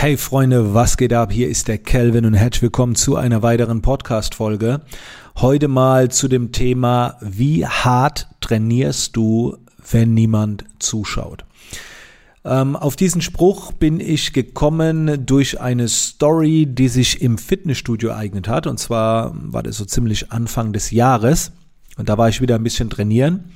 Hey Freunde, was geht ab? Hier ist der Kelvin und herzlich willkommen zu einer weiteren Podcast-Folge. Heute mal zu dem Thema, wie hart trainierst du, wenn niemand zuschaut? Ähm, auf diesen Spruch bin ich gekommen durch eine Story, die sich im Fitnessstudio ereignet hat. Und zwar war das so ziemlich Anfang des Jahres. Und da war ich wieder ein bisschen trainieren.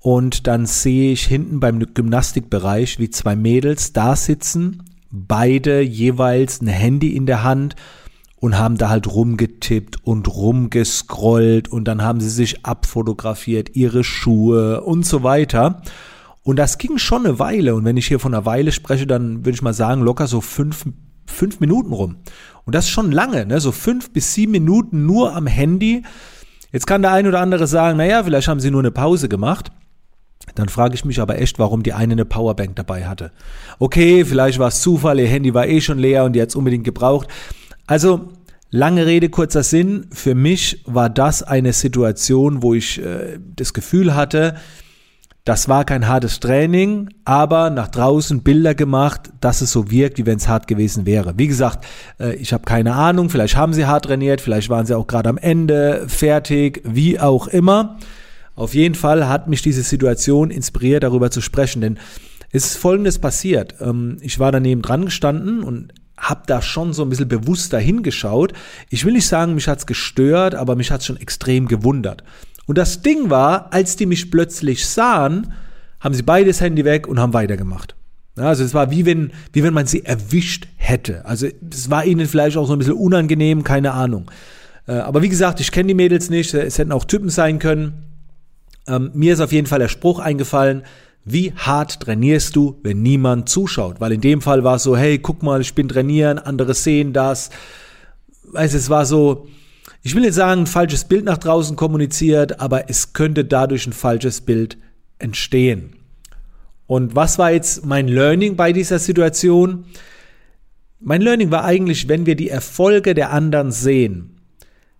Und dann sehe ich hinten beim Gymnastikbereich, wie zwei Mädels da sitzen, beide jeweils ein Handy in der Hand und haben da halt rumgetippt und rumgescrollt und dann haben sie sich abfotografiert, ihre Schuhe und so weiter. Und das ging schon eine Weile. Und wenn ich hier von einer Weile spreche, dann würde ich mal sagen, locker so fünf, fünf Minuten rum. Und das ist schon lange, ne? So fünf bis sieben Minuten nur am Handy. Jetzt kann der ein oder andere sagen, naja, vielleicht haben sie nur eine Pause gemacht. Dann frage ich mich aber echt, warum die eine eine Powerbank dabei hatte. Okay, vielleicht war es Zufall, ihr Handy war eh schon leer und die hat es unbedingt gebraucht. Also, lange Rede, kurzer Sinn. Für mich war das eine Situation, wo ich äh, das Gefühl hatte, das war kein hartes Training, aber nach draußen Bilder gemacht, dass es so wirkt, wie wenn es hart gewesen wäre. Wie gesagt, äh, ich habe keine Ahnung, vielleicht haben sie hart trainiert, vielleicht waren sie auch gerade am Ende fertig, wie auch immer. Auf jeden Fall hat mich diese Situation inspiriert, darüber zu sprechen, denn es ist Folgendes passiert. Ähm, ich war daneben dran gestanden und habe da schon so ein bisschen bewusster hingeschaut. Ich will nicht sagen, mich hat's gestört, aber mich hat's schon extrem gewundert. Und das Ding war, als die mich plötzlich sahen, haben sie beides Handy weg und haben weitergemacht. also es war wie wenn, wie wenn man sie erwischt hätte. Also es war ihnen vielleicht auch so ein bisschen unangenehm, keine Ahnung. Äh, aber wie gesagt, ich kenne die Mädels nicht, es hätten auch Typen sein können. Ähm, mir ist auf jeden Fall der Spruch eingefallen, wie hart trainierst du, wenn niemand zuschaut? Weil in dem Fall war es so, hey, guck mal, ich bin trainieren, andere sehen das. Weißt es war so, ich will jetzt sagen, ein falsches Bild nach draußen kommuniziert, aber es könnte dadurch ein falsches Bild entstehen. Und was war jetzt mein Learning bei dieser Situation? Mein Learning war eigentlich, wenn wir die Erfolge der anderen sehen,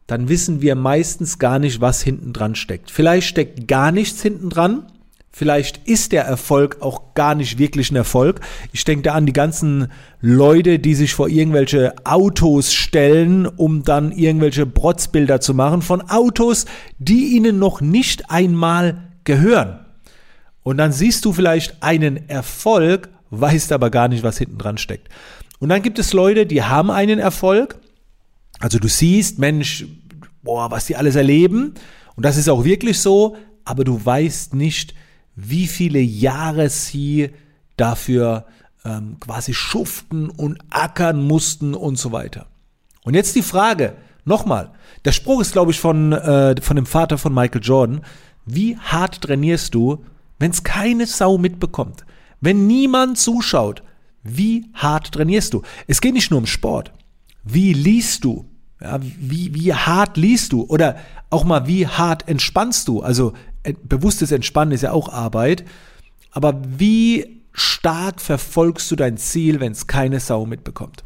dann wissen wir meistens gar nicht, was hinten dran steckt. Vielleicht steckt gar nichts hinten dran. Vielleicht ist der Erfolg auch gar nicht wirklich ein Erfolg. Ich denke da an die ganzen Leute, die sich vor irgendwelche Autos stellen, um dann irgendwelche Brotzbilder zu machen von Autos, die ihnen noch nicht einmal gehören. Und dann siehst du vielleicht einen Erfolg, weißt aber gar nicht, was hinten dran steckt. Und dann gibt es Leute, die haben einen Erfolg, also du siehst, Mensch, boah, was die alles erleben. Und das ist auch wirklich so, aber du weißt nicht, wie viele Jahre sie dafür ähm, quasi schuften und ackern mussten und so weiter. Und jetzt die Frage, nochmal, der Spruch ist, glaube ich, von, äh, von dem Vater von Michael Jordan. Wie hart trainierst du, wenn es keine Sau mitbekommt? Wenn niemand zuschaut, wie hart trainierst du? Es geht nicht nur um Sport. Wie liest du? Ja, wie, wie hart liest du? Oder auch mal, wie hart entspannst du? Also äh, bewusstes Entspannen ist ja auch Arbeit. Aber wie stark verfolgst du dein Ziel, wenn es keine Sau mitbekommt?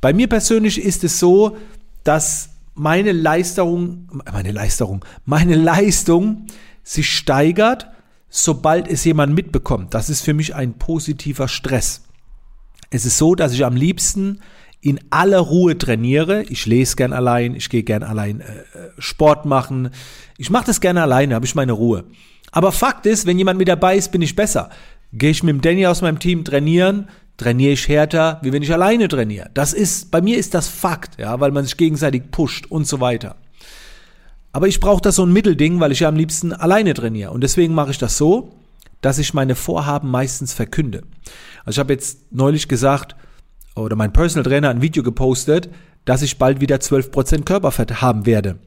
Bei mir persönlich ist es so, dass meine Leistung, meine Leistung, meine Leistung sich steigert, sobald es jemand mitbekommt. Das ist für mich ein positiver Stress. Es ist so, dass ich am liebsten in aller Ruhe trainiere. Ich lese gern allein, ich gehe gern allein äh, Sport machen. Ich mache das gerne alleine, habe ich meine Ruhe. Aber Fakt ist, wenn jemand mit dabei ist, bin ich besser. Gehe ich mit dem Danny aus meinem Team trainieren, trainiere ich härter, wie wenn ich alleine trainiere. Das ist, bei mir ist das Fakt, ja, weil man sich gegenseitig pusht und so weiter. Aber ich brauche da so ein Mittelding, weil ich ja am liebsten alleine trainiere. Und deswegen mache ich das so, dass ich meine Vorhaben meistens verkünde. Also ich habe jetzt neulich gesagt, oder mein Personal Trainer ein Video gepostet, dass ich bald wieder 12% Körperfett haben werde.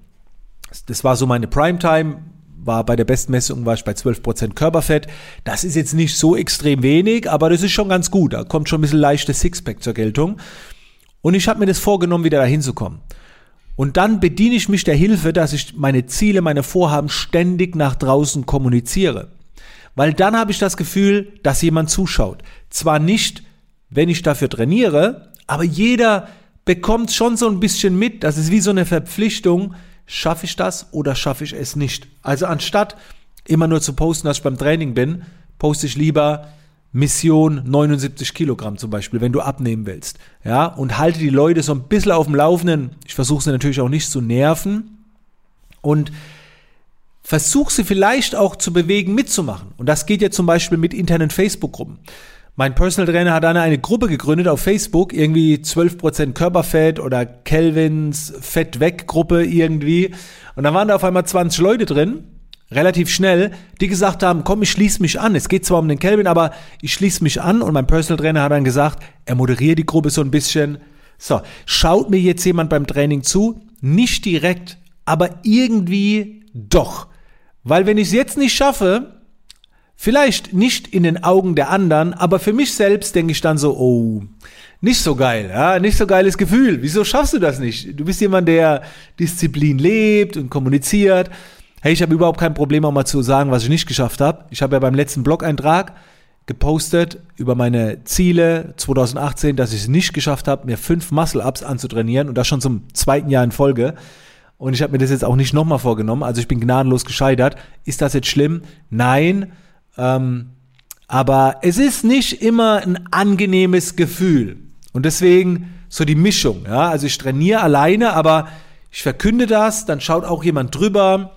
Das war so meine Primetime, war bei der Bestmessung war ich bei 12% Körperfett. Das ist jetzt nicht so extrem wenig, aber das ist schon ganz gut. Da kommt schon ein bisschen leichtes Sixpack zur Geltung. Und ich habe mir das vorgenommen, wieder dahin zu kommen. Und dann bediene ich mich der Hilfe, dass ich meine Ziele, meine Vorhaben ständig nach draußen kommuniziere. Weil dann habe ich das Gefühl, dass jemand zuschaut. Zwar nicht wenn ich dafür trainiere, aber jeder bekommt schon so ein bisschen mit, das ist wie so eine Verpflichtung, schaffe ich das oder schaffe ich es nicht. Also anstatt immer nur zu posten, dass ich beim Training bin, poste ich lieber, Mission 79 Kilogramm zum Beispiel, wenn du abnehmen willst. Ja, und halte die Leute so ein bisschen auf dem Laufenden. Ich versuche sie natürlich auch nicht zu nerven. Und versuch sie vielleicht auch zu bewegen, mitzumachen. Und das geht ja zum Beispiel mit internen Facebook-Gruppen. Mein Personal Trainer hat dann eine Gruppe gegründet auf Facebook, irgendwie 12% Körperfett oder Kelvins Fett weg Gruppe irgendwie. Und da waren da auf einmal 20 Leute drin relativ schnell, die gesagt haben, komm, ich schließe mich an. Es geht zwar um den Kelvin, aber ich schließe mich an und mein Personal Trainer hat dann gesagt, er moderiert die Gruppe so ein bisschen. So, schaut mir jetzt jemand beim Training zu? Nicht direkt, aber irgendwie doch. Weil wenn ich es jetzt nicht schaffe, vielleicht nicht in den Augen der anderen, aber für mich selbst denke ich dann so, oh, nicht so geil, ja, nicht so geiles Gefühl. Wieso schaffst du das nicht? Du bist jemand, der Disziplin lebt und kommuniziert. Hey, ich habe überhaupt kein Problem, auch mal zu sagen, was ich nicht geschafft habe. Ich habe ja beim letzten Blog-Eintrag gepostet über meine Ziele 2018, dass ich es nicht geschafft habe, mir fünf Muscle-Ups anzutrainieren und das schon zum zweiten Jahr in Folge. Und ich habe mir das jetzt auch nicht nochmal vorgenommen. Also ich bin gnadenlos gescheitert. Ist das jetzt schlimm? Nein. Ähm, aber es ist nicht immer ein angenehmes Gefühl. Und deswegen so die Mischung. Ja? Also ich trainiere alleine, aber ich verkünde das, dann schaut auch jemand drüber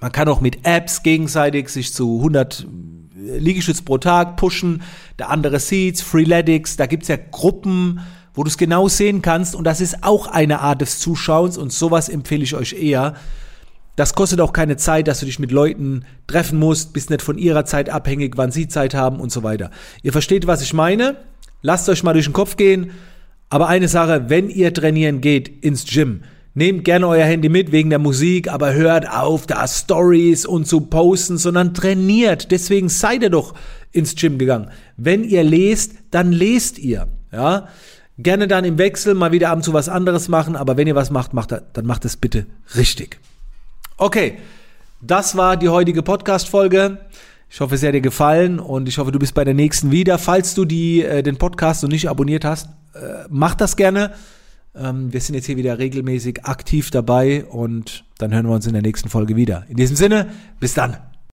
man kann auch mit Apps gegenseitig sich zu 100 Liegestütz pro Tag pushen. Der andere sieht's, Freeletics, da gibt's ja Gruppen, wo du es genau sehen kannst. Und das ist auch eine Art des Zuschauens und sowas empfehle ich euch eher. Das kostet auch keine Zeit, dass du dich mit Leuten treffen musst, bist nicht von ihrer Zeit abhängig, wann sie Zeit haben und so weiter. Ihr versteht, was ich meine? Lasst euch mal durch den Kopf gehen. Aber eine Sache, wenn ihr trainieren geht ins Gym, Nehmt gerne euer Handy mit wegen der Musik, aber hört auf, da Stories und zu posten, sondern trainiert. Deswegen seid ihr doch ins Gym gegangen. Wenn ihr lest, dann lest ihr, ja. Gerne dann im Wechsel mal wieder ab und zu was anderes machen, aber wenn ihr was macht, macht dann macht es bitte richtig. Okay, das war die heutige Podcast-Folge. Ich hoffe, es hat dir gefallen und ich hoffe, du bist bei der nächsten wieder. Falls du die, äh, den Podcast noch nicht abonniert hast, äh, mach das gerne. Ähm, wir sind jetzt hier wieder regelmäßig aktiv dabei und dann hören wir uns in der nächsten Folge wieder. In diesem Sinne, bis dann.